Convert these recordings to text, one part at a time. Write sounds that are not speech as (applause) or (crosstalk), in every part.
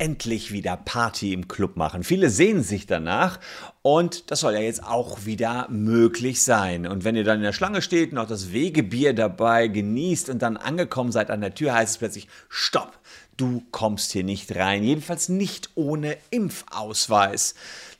endlich wieder Party im Club machen. Viele sehnen sich danach und das soll ja jetzt auch wieder möglich sein. Und wenn ihr dann in der Schlange steht, noch das Wegebier dabei genießt und dann angekommen seid an der Tür, heißt es plötzlich, stopp, du kommst hier nicht rein. Jedenfalls nicht ohne Impfausweis.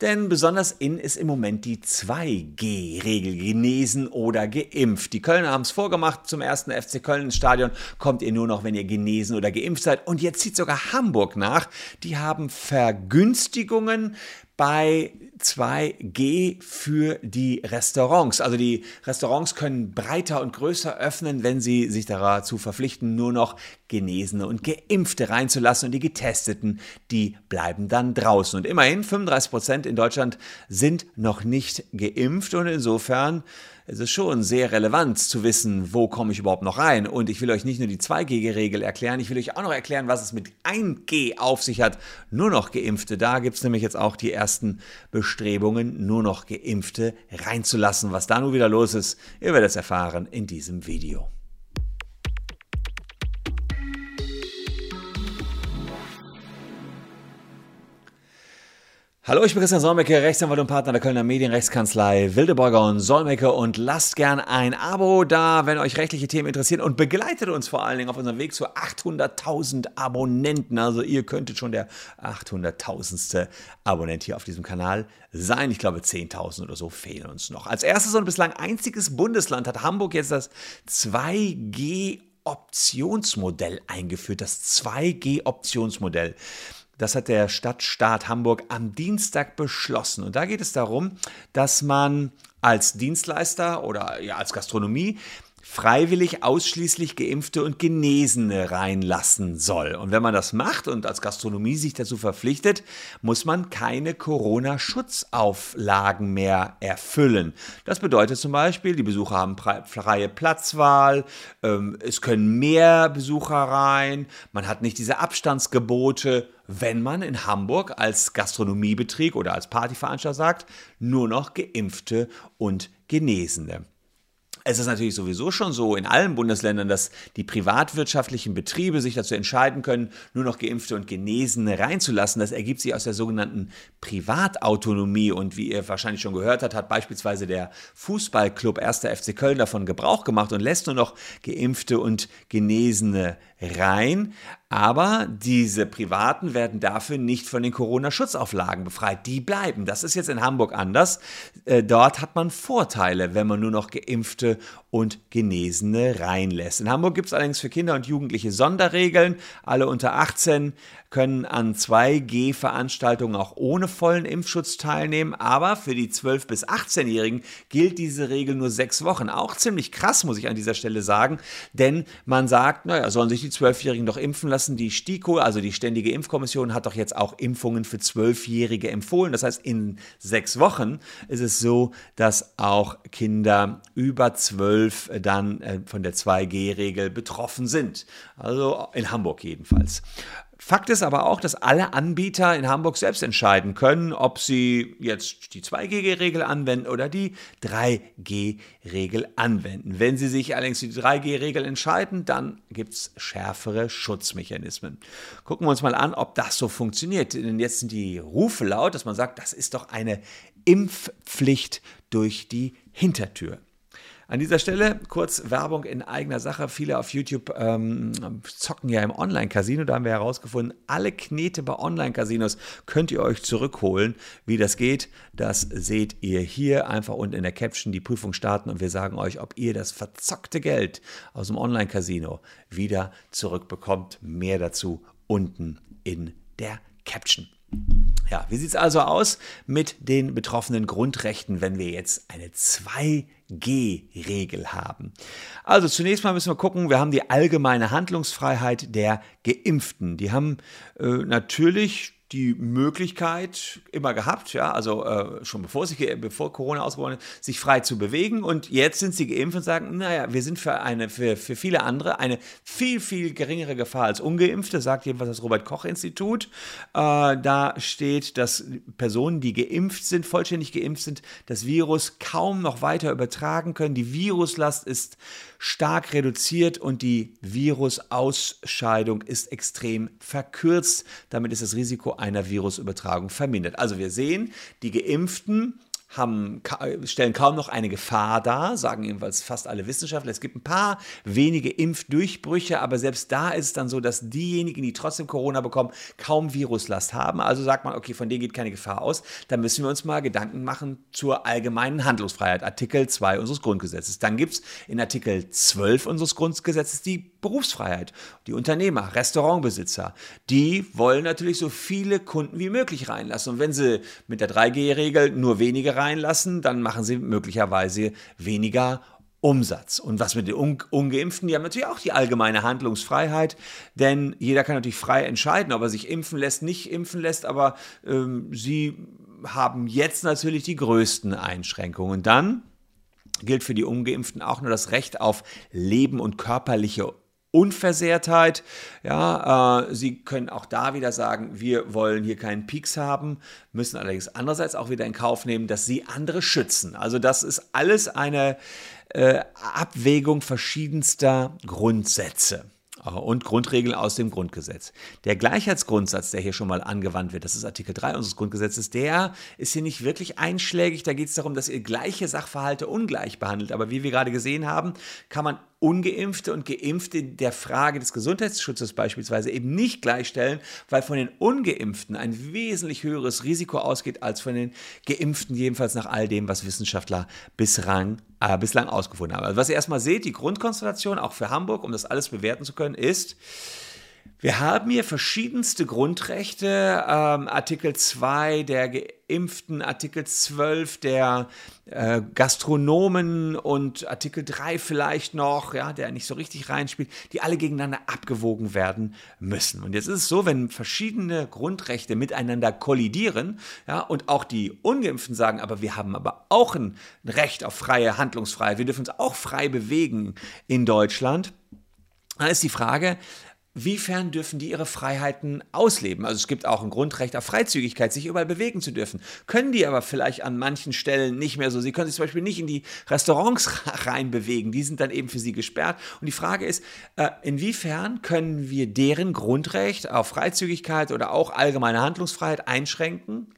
Denn besonders in ist im Moment die 2G-Regel, genesen oder geimpft. Die Kölner haben es vorgemacht, zum ersten FC Köln ins Stadion kommt ihr nur noch, wenn ihr genesen oder geimpft seid. Und jetzt zieht sogar Hamburg nach. Die haben Vergünstigungen bei 2G für die Restaurants. Also die Restaurants können breiter und größer öffnen, wenn sie sich dazu verpflichten, nur noch Genesene und Geimpfte reinzulassen und die Getesteten, die bleiben dann draußen. Und immerhin 35 Prozent in Deutschland sind noch nicht geimpft und insofern es ist schon sehr relevant zu wissen, wo komme ich überhaupt noch rein. Und ich will euch nicht nur die 2G-Regel erklären, ich will euch auch noch erklären, was es mit 1G auf sich hat. Nur noch Geimpfte. Da gibt es nämlich jetzt auch die ersten Bestrebungen, nur noch Geimpfte reinzulassen. Was da nun wieder los ist, ihr werdet es erfahren in diesem Video. Hallo, ich bin Christian Solmecke, Rechtsanwalt und Partner der Kölner Medienrechtskanzlei Wildeborger und Solmecke und lasst gern ein Abo da, wenn euch rechtliche Themen interessieren und begleitet uns vor allen Dingen auf unserem Weg zu 800.000 Abonnenten. Also ihr könntet schon der 800.000. Abonnent hier auf diesem Kanal sein. Ich glaube 10.000 oder so fehlen uns noch. Als erstes und bislang einziges Bundesland hat Hamburg jetzt das 2G Optionsmodell eingeführt, das 2G-Optionsmodell. Das hat der Stadtstaat Hamburg am Dienstag beschlossen. Und da geht es darum, dass man als Dienstleister oder ja, als Gastronomie freiwillig ausschließlich Geimpfte und Genesene reinlassen soll. Und wenn man das macht und als Gastronomie sich dazu verpflichtet, muss man keine Corona-Schutzauflagen mehr erfüllen. Das bedeutet zum Beispiel, die Besucher haben freie Platzwahl, ähm, es können mehr Besucher rein, man hat nicht diese Abstandsgebote, wenn man in Hamburg als Gastronomiebetrieb oder als Partyveranstalter sagt, nur noch Geimpfte und Genesene. Es ist natürlich sowieso schon so in allen Bundesländern, dass die privatwirtschaftlichen Betriebe sich dazu entscheiden können, nur noch Geimpfte und Genesene reinzulassen. Das ergibt sich aus der sogenannten Privatautonomie. Und wie ihr wahrscheinlich schon gehört habt, hat beispielsweise der Fußballclub 1. FC Köln davon Gebrauch gemacht und lässt nur noch Geimpfte und Genesene rein. Aber diese Privaten werden dafür nicht von den Corona-Schutzauflagen befreit. Die bleiben. Das ist jetzt in Hamburg anders. Äh, dort hat man Vorteile, wenn man nur noch Geimpfte und Genesene reinlässt. In Hamburg gibt es allerdings für Kinder und Jugendliche Sonderregeln. Alle unter 18 können an 2G-Veranstaltungen auch ohne vollen Impfschutz teilnehmen. Aber für die 12- bis 18-Jährigen gilt diese Regel nur sechs Wochen. Auch ziemlich krass, muss ich an dieser Stelle sagen. Denn man sagt, naja, sollen sich die 12-Jährigen doch impfen lassen. Die STIKO, also die Ständige Impfkommission, hat doch jetzt auch Impfungen für 12-Jährige empfohlen. Das heißt, in sechs Wochen ist es so, dass auch Kinder über 12 12 dann äh, von der 2G-Regel betroffen sind. Also in Hamburg jedenfalls. Fakt ist aber auch, dass alle Anbieter in Hamburg selbst entscheiden können, ob sie jetzt die 2G-Regel anwenden oder die 3G-Regel anwenden. Wenn sie sich allerdings für die 3G-Regel entscheiden, dann gibt es schärfere Schutzmechanismen. Gucken wir uns mal an, ob das so funktioniert. Denn jetzt sind die Rufe laut, dass man sagt, das ist doch eine Impfpflicht durch die Hintertür. An dieser Stelle kurz Werbung in eigener Sache. Viele auf YouTube ähm, zocken ja im Online-Casino. Da haben wir herausgefunden, alle Knete bei Online-Casinos könnt ihr euch zurückholen. Wie das geht, das seht ihr hier. Einfach unten in der Caption die Prüfung starten und wir sagen euch, ob ihr das verzockte Geld aus dem Online-Casino wieder zurückbekommt. Mehr dazu unten in der Caption. Ja, wie sieht es also aus mit den betroffenen Grundrechten, wenn wir jetzt eine 2G-Regel haben? Also zunächst mal müssen wir gucken, wir haben die allgemeine Handlungsfreiheit der Geimpften. Die haben äh, natürlich die Möglichkeit immer gehabt, ja, also äh, schon bevor, sich, bevor Corona ausgebrochen ist, sich frei zu bewegen. Und jetzt sind sie geimpft und sagen, naja, wir sind für, eine, für, für viele andere eine viel, viel geringere Gefahr als Ungeimpfte, sagt jedenfalls das Robert-Koch-Institut. Äh, da steht, dass Personen, die geimpft sind, vollständig geimpft sind, das Virus kaum noch weiter übertragen können. Die Viruslast ist stark reduziert und die Virusausscheidung ist extrem verkürzt. Damit ist das Risiko einer Virusübertragung vermindert. Also wir sehen, die Geimpften haben, stellen kaum noch eine Gefahr dar, sagen jedenfalls fast alle Wissenschaftler. Es gibt ein paar wenige Impfdurchbrüche, aber selbst da ist es dann so, dass diejenigen, die trotzdem Corona bekommen, kaum Viruslast haben. Also sagt man, okay, von denen geht keine Gefahr aus. Da müssen wir uns mal Gedanken machen zur allgemeinen Handlungsfreiheit, Artikel 2 unseres Grundgesetzes. Dann gibt es in Artikel 12 unseres Grundgesetzes die Berufsfreiheit. Die Unternehmer, Restaurantbesitzer, die wollen natürlich so viele Kunden wie möglich reinlassen. Und wenn sie mit der 3G-Regel nur wenige reinlassen, dann machen sie möglicherweise weniger Umsatz. Und was mit den Ungeimpften? Die haben natürlich auch die allgemeine Handlungsfreiheit, denn jeder kann natürlich frei entscheiden, ob er sich impfen lässt, nicht impfen lässt, aber ähm, sie haben jetzt natürlich die größten Einschränkungen. Dann gilt für die Ungeimpften auch nur das Recht auf Leben und körperliche Unversehrtheit. Ja, äh, Sie können auch da wieder sagen, wir wollen hier keinen Peaks haben, müssen allerdings andererseits auch wieder in Kauf nehmen, dass Sie andere schützen. Also das ist alles eine äh, Abwägung verschiedenster Grundsätze und Grundregeln aus dem Grundgesetz. Der Gleichheitsgrundsatz, der hier schon mal angewandt wird, das ist Artikel 3 unseres Grundgesetzes, der ist hier nicht wirklich einschlägig. Da geht es darum, dass ihr gleiche Sachverhalte ungleich behandelt. Aber wie wir gerade gesehen haben, kann man Ungeimpfte und Geimpfte der Frage des Gesundheitsschutzes beispielsweise eben nicht gleichstellen, weil von den Ungeimpften ein wesentlich höheres Risiko ausgeht als von den Geimpften, jedenfalls nach all dem, was Wissenschaftler bislang, äh, bislang ausgefunden haben. Also was ihr erstmal seht, die Grundkonstellation auch für Hamburg, um das alles bewerten zu können, ist, wir haben hier verschiedenste Grundrechte, ähm, Artikel 2 der Geimpften, Artikel 12 der äh, Gastronomen und Artikel 3 vielleicht noch, ja, der nicht so richtig reinspielt, die alle gegeneinander abgewogen werden müssen. Und jetzt ist es so, wenn verschiedene Grundrechte miteinander kollidieren, ja, und auch die Ungeimpften sagen, aber wir haben aber auch ein Recht auf freie Handlungsfreiheit, wir dürfen uns auch frei bewegen in Deutschland, dann ist die Frage, Wiefern dürfen die ihre Freiheiten ausleben? Also es gibt auch ein Grundrecht auf Freizügigkeit, sich überall bewegen zu dürfen. Können die aber vielleicht an manchen Stellen nicht mehr so. Sie können sich zum Beispiel nicht in die Restaurants (laughs) reinbewegen. Die sind dann eben für sie gesperrt. Und die Frage ist, äh, inwiefern können wir deren Grundrecht auf Freizügigkeit oder auch allgemeine Handlungsfreiheit einschränken?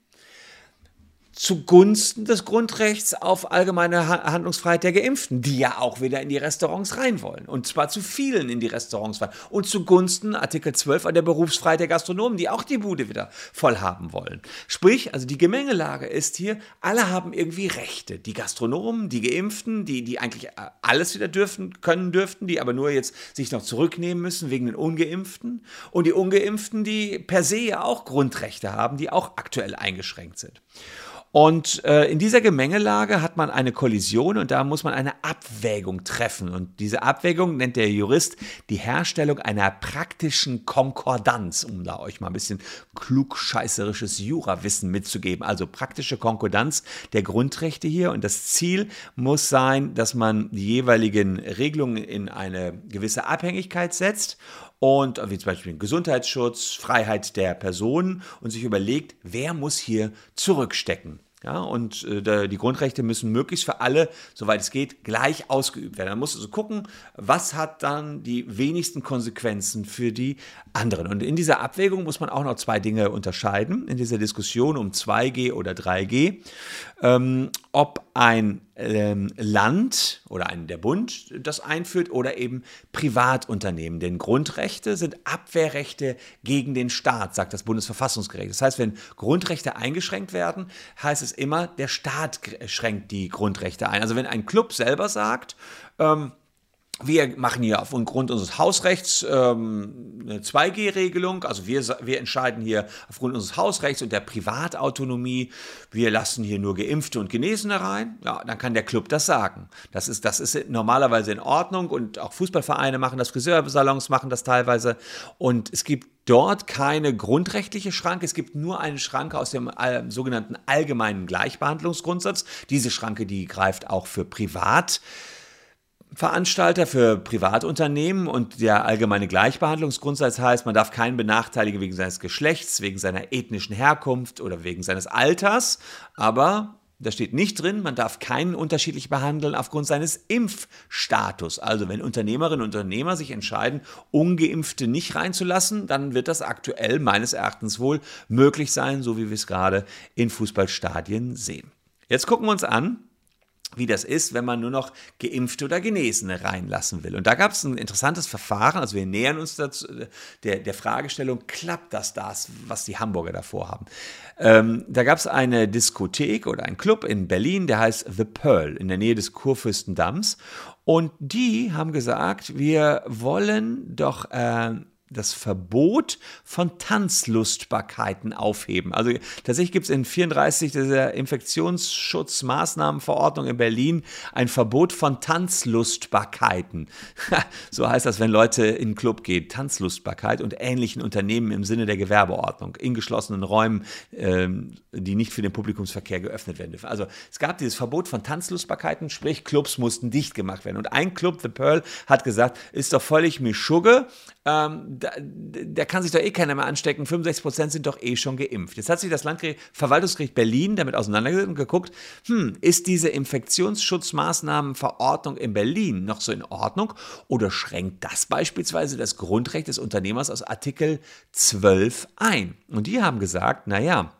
Zugunsten des Grundrechts auf allgemeine Handlungsfreiheit der Geimpften, die ja auch wieder in die Restaurants rein wollen. Und zwar zu vielen in die Restaurants wollen. Und zugunsten Artikel 12 an der Berufsfreiheit der Gastronomen, die auch die Bude wieder voll haben wollen. Sprich, also die Gemengelage ist hier, alle haben irgendwie Rechte. Die Gastronomen, die Geimpften, die, die eigentlich äh, alles wieder dürfen, können dürften, die aber nur jetzt sich noch zurücknehmen müssen wegen den Ungeimpften. Und die Ungeimpften, die per se ja auch Grundrechte haben, die auch aktuell eingeschränkt sind. Und äh, in dieser Gemengelage hat man eine Kollision und da muss man eine Abwägung treffen. Und diese Abwägung nennt der Jurist die Herstellung einer praktischen Konkordanz, um da euch mal ein bisschen klugscheißerisches Jurawissen mitzugeben. Also praktische Konkordanz der Grundrechte hier. Und das Ziel muss sein, dass man die jeweiligen Regelungen in eine gewisse Abhängigkeit setzt und wie zum Beispiel Gesundheitsschutz, Freiheit der Personen und sich überlegt, wer muss hier zurückstecken. Ja, und äh, die Grundrechte müssen möglichst für alle, soweit es geht, gleich ausgeübt werden. Man muss also gucken, was hat dann die wenigsten Konsequenzen für die anderen. Und in dieser Abwägung muss man auch noch zwei Dinge unterscheiden, in dieser Diskussion um 2G oder 3G. Ähm, ob ein ähm, Land oder ein, der Bund das einführt oder eben Privatunternehmen. Denn Grundrechte sind Abwehrrechte gegen den Staat, sagt das Bundesverfassungsgericht. Das heißt, wenn Grundrechte eingeschränkt werden, heißt es immer, der Staat schränkt die Grundrechte ein. Also wenn ein Club selber sagt, ähm, wir machen hier aufgrund unseres Hausrechts ähm, eine 2G-Regelung. Also wir, wir entscheiden hier aufgrund unseres Hausrechts und der Privatautonomie, wir lassen hier nur Geimpfte und Genesene rein. Ja, dann kann der Club das sagen. Das ist, das ist normalerweise in Ordnung und auch Fußballvereine machen das, Friseursalons machen das teilweise. Und es gibt dort keine grundrechtliche Schranke. Es gibt nur eine Schranke aus dem äh, sogenannten allgemeinen Gleichbehandlungsgrundsatz. Diese Schranke, die greift auch für Privat. Veranstalter für Privatunternehmen und der allgemeine Gleichbehandlungsgrundsatz heißt, man darf keinen benachteiligen wegen seines Geschlechts, wegen seiner ethnischen Herkunft oder wegen seines Alters, aber da steht nicht drin, man darf keinen unterschiedlich behandeln aufgrund seines Impfstatus. Also wenn Unternehmerinnen und Unternehmer sich entscheiden, ungeimpfte nicht reinzulassen, dann wird das aktuell meines Erachtens wohl möglich sein, so wie wir es gerade in Fußballstadien sehen. Jetzt gucken wir uns an, wie das ist, wenn man nur noch Geimpfte oder Genesene reinlassen will. Und da gab es ein interessantes Verfahren, also wir nähern uns dazu, der, der Fragestellung, klappt das das, was die Hamburger davor haben? Ähm, da gab es eine Diskothek oder ein Club in Berlin, der heißt The Pearl in der Nähe des Kurfürstendamms. Und die haben gesagt, wir wollen doch äh, das Verbot von Tanzlustbarkeiten aufheben. Also tatsächlich gibt es in 34 dieser Infektionsschutzmaßnahmenverordnung in Berlin ein Verbot von Tanzlustbarkeiten. (laughs) so heißt das, wenn Leute in den Club gehen. Tanzlustbarkeit und ähnlichen Unternehmen im Sinne der Gewerbeordnung, in geschlossenen Räumen, ähm, die nicht für den Publikumsverkehr geöffnet werden dürfen. Also es gab dieses Verbot von Tanzlustbarkeiten, sprich Clubs mussten dicht gemacht werden. Und ein Club, The Pearl, hat gesagt, ist doch völlig Mischugge, ähm, da, da, kann sich doch eh keiner mehr anstecken. 65 Prozent sind doch eh schon geimpft. Jetzt hat sich das Landverwaltungsgericht Berlin damit auseinandergesetzt und geguckt, hm, ist diese Infektionsschutzmaßnahmenverordnung in Berlin noch so in Ordnung oder schränkt das beispielsweise das Grundrecht des Unternehmers aus Artikel 12 ein? Und die haben gesagt, naja,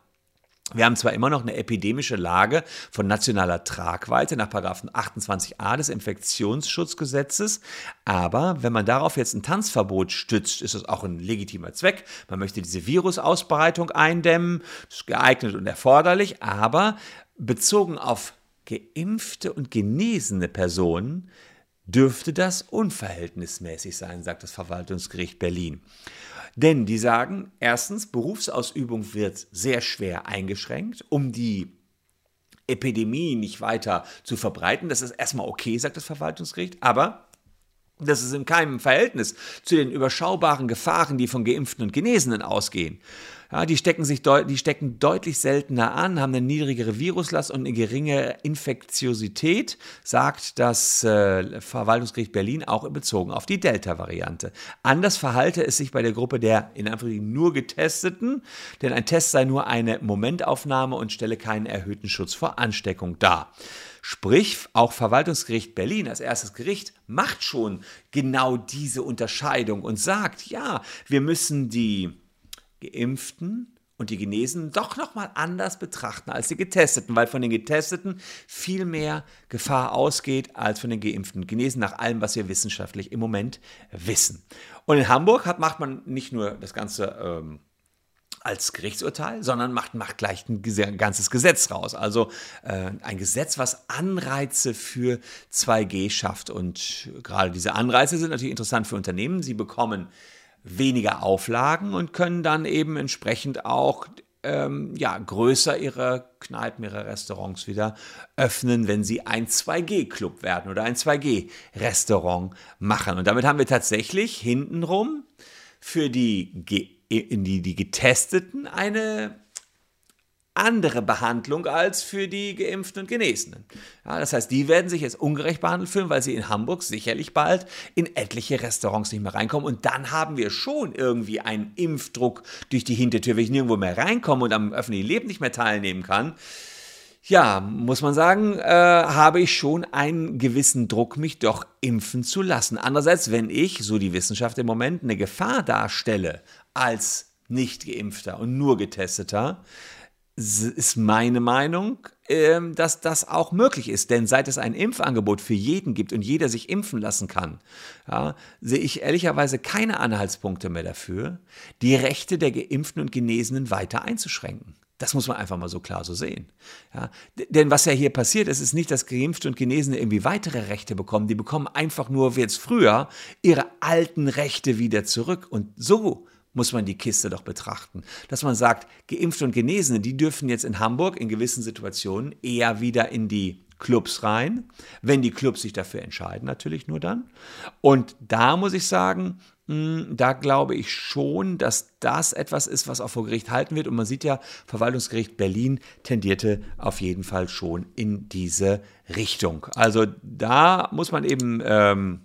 wir haben zwar immer noch eine epidemische Lage von nationaler Tragweite nach 28a des Infektionsschutzgesetzes, aber wenn man darauf jetzt ein Tanzverbot stützt, ist das auch ein legitimer Zweck. Man möchte diese Virusausbreitung eindämmen, das ist geeignet und erforderlich, aber bezogen auf geimpfte und genesene Personen dürfte das unverhältnismäßig sein, sagt das Verwaltungsgericht Berlin. Denn die sagen, erstens, Berufsausübung wird sehr schwer eingeschränkt, um die Epidemie nicht weiter zu verbreiten. Das ist erstmal okay, sagt das Verwaltungsgericht, aber das ist in keinem Verhältnis zu den überschaubaren Gefahren, die von Geimpften und Genesenen ausgehen. Ja, die, stecken sich die stecken deutlich seltener an, haben eine niedrigere Viruslast und eine geringe Infektiosität, sagt das äh, Verwaltungsgericht Berlin auch bezogen auf die Delta-Variante. Anders verhalte es sich bei der Gruppe der in Anführungszeichen nur Getesteten, denn ein Test sei nur eine Momentaufnahme und stelle keinen erhöhten Schutz vor Ansteckung dar. Sprich, auch Verwaltungsgericht Berlin als erstes Gericht macht schon genau diese Unterscheidung und sagt, ja, wir müssen die Geimpften und die Genesenen doch nochmal anders betrachten als die Getesteten, weil von den Getesteten viel mehr Gefahr ausgeht als von den Geimpften. Genesen nach allem, was wir wissenschaftlich im Moment wissen. Und in Hamburg hat, macht man nicht nur das Ganze ähm, als Gerichtsurteil, sondern macht, macht gleich ein ganzes Gesetz raus. Also äh, ein Gesetz, was Anreize für 2G schafft. Und gerade diese Anreize sind natürlich interessant für Unternehmen. Sie bekommen weniger Auflagen und können dann eben entsprechend auch ähm, ja, größer ihre Kneipen, ihre Restaurants wieder öffnen, wenn sie ein 2G-Club werden oder ein 2G-Restaurant machen. Und damit haben wir tatsächlich hintenrum für die, die, die Getesteten eine andere Behandlung als für die Geimpften und Genesenen. Ja, das heißt, die werden sich jetzt ungerecht behandelt fühlen, weil sie in Hamburg sicherlich bald in etliche Restaurants nicht mehr reinkommen. Und dann haben wir schon irgendwie einen Impfdruck durch die Hintertür, wenn ich nirgendwo mehr reinkomme und am öffentlichen Leben nicht mehr teilnehmen kann. Ja, muss man sagen, äh, habe ich schon einen gewissen Druck, mich doch impfen zu lassen. Andererseits, wenn ich, so die Wissenschaft im Moment, eine Gefahr darstelle als nicht geimpfter und nur getesteter, ist meine Meinung, ähm, dass das auch möglich ist. Denn seit es ein Impfangebot für jeden gibt und jeder sich impfen lassen kann, ja, sehe ich ehrlicherweise keine Anhaltspunkte mehr dafür, die Rechte der Geimpften und Genesenen weiter einzuschränken. Das muss man einfach mal so klar so sehen. Ja, denn was ja hier passiert, ist, ist nicht, dass Geimpfte und Genesene irgendwie weitere Rechte bekommen. Die bekommen einfach nur wie jetzt früher ihre alten Rechte wieder zurück. Und so muss man die Kiste doch betrachten. Dass man sagt, Geimpfte und Genesene, die dürfen jetzt in Hamburg in gewissen Situationen eher wieder in die Clubs rein, wenn die Clubs sich dafür entscheiden, natürlich nur dann. Und da muss ich sagen, hm, da glaube ich schon, dass das etwas ist, was auch vor Gericht halten wird. Und man sieht ja, Verwaltungsgericht Berlin tendierte auf jeden Fall schon in diese Richtung. Also da muss man eben ähm,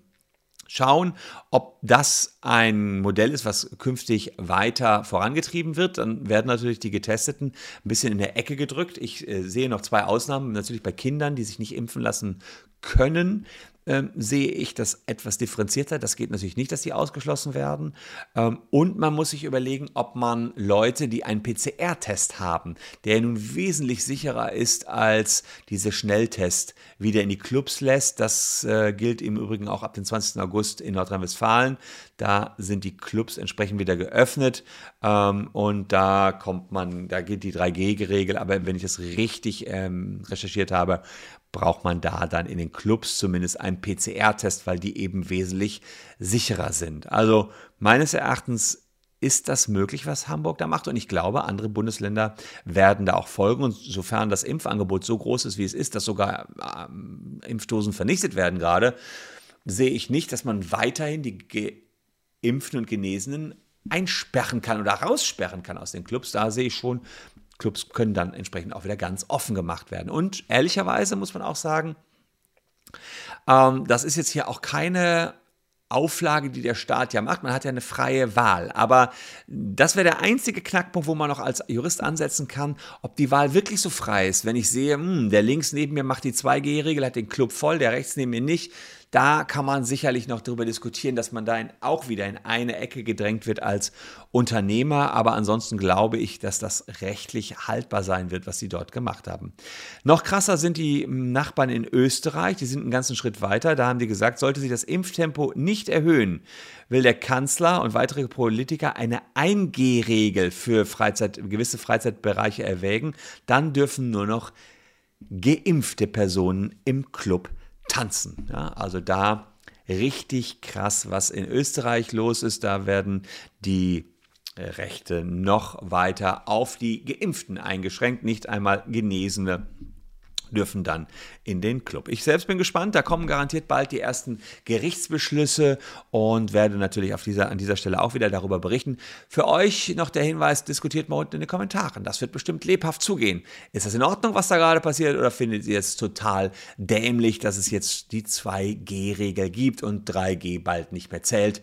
schauen, ob das ein Modell ist, was künftig weiter vorangetrieben wird. Dann werden natürlich die Getesteten ein bisschen in der Ecke gedrückt. Ich äh, sehe noch zwei Ausnahmen, natürlich bei Kindern, die sich nicht impfen lassen können ähm, sehe ich das etwas differenzierter. Das geht natürlich nicht, dass die ausgeschlossen werden. Ähm, und man muss sich überlegen, ob man Leute, die einen PCR-Test haben, der nun wesentlich sicherer ist als diese Schnelltest, wieder in die Clubs lässt. Das äh, gilt im Übrigen auch ab dem 20. August in Nordrhein-Westfalen. Da sind die Clubs entsprechend wieder geöffnet ähm, und da kommt man, da gilt die 3G-Regel, aber wenn ich das richtig ähm, recherchiert habe, braucht man da dann in den Clubs zumindest einen PCR-Test, weil die eben wesentlich sicherer sind. Also meines Erachtens ist das möglich, was Hamburg da macht. Und ich glaube, andere Bundesländer werden da auch folgen. Und sofern das Impfangebot so groß ist, wie es ist, dass sogar ähm, Impfdosen vernichtet werden gerade, sehe ich nicht, dass man weiterhin die Geimpften und Genesenen einsperren kann oder raussperren kann aus den Clubs. Da sehe ich schon Clubs können dann entsprechend auch wieder ganz offen gemacht werden. Und ehrlicherweise muss man auch sagen, ähm, das ist jetzt hier auch keine Auflage, die der Staat ja macht. Man hat ja eine freie Wahl. Aber das wäre der einzige Knackpunkt, wo man noch als Jurist ansetzen kann, ob die Wahl wirklich so frei ist. Wenn ich sehe, mh, hm, der links neben mir macht die 2G-Regel, hat den Club voll, der rechts neben mir nicht, da kann man sicherlich noch darüber diskutieren, dass man da in, auch wieder in eine Ecke gedrängt wird als Unternehmer. Aber ansonsten glaube ich, dass das rechtlich haltbar sein wird, was sie dort gemacht haben. Noch krasser sind die Nachbarn in Österreich. Die sind einen ganzen Schritt weiter. Da haben die gesagt, sollte sich das Impftempo nicht erhöhen, will der Kanzler und weitere Politiker eine 1G-Regel für Freizeit, gewisse Freizeitbereiche erwägen. Dann dürfen nur noch geimpfte Personen im Club tanzen. Ja, also da richtig krass, was in Österreich los ist. Da werden die Rechte noch weiter auf die Geimpften eingeschränkt, nicht einmal Genesene dürfen dann in den Club. Ich selbst bin gespannt, da kommen garantiert bald die ersten Gerichtsbeschlüsse und werde natürlich auf dieser, an dieser Stelle auch wieder darüber berichten. Für euch noch der Hinweis, diskutiert mal unten in den Kommentaren. Das wird bestimmt lebhaft zugehen. Ist das in Ordnung, was da gerade passiert oder findet ihr es total dämlich, dass es jetzt die 2G-Regel gibt und 3G bald nicht mehr zählt?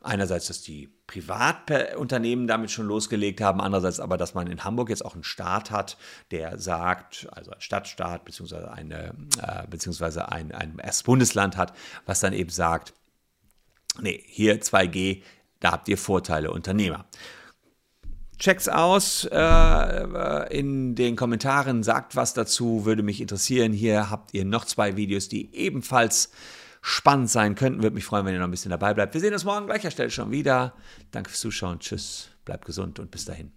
Einerseits, dass die Privatunternehmen damit schon losgelegt haben, andererseits aber, dass man in Hamburg jetzt auch einen Staat hat, der sagt, also ein Stadtstaat beziehungsweise, eine, äh, beziehungsweise ein, ein Bundesland hat, was dann eben sagt, nee, hier 2G, da habt ihr Vorteile, Unternehmer. Checkt's aus äh, in den Kommentaren, sagt was dazu, würde mich interessieren. Hier habt ihr noch zwei Videos, die ebenfalls spannend sein könnten. Würde mich freuen, wenn ihr noch ein bisschen dabei bleibt. Wir sehen uns morgen gleicher Stelle schon wieder. Danke fürs Zuschauen. Tschüss, bleibt gesund und bis dahin.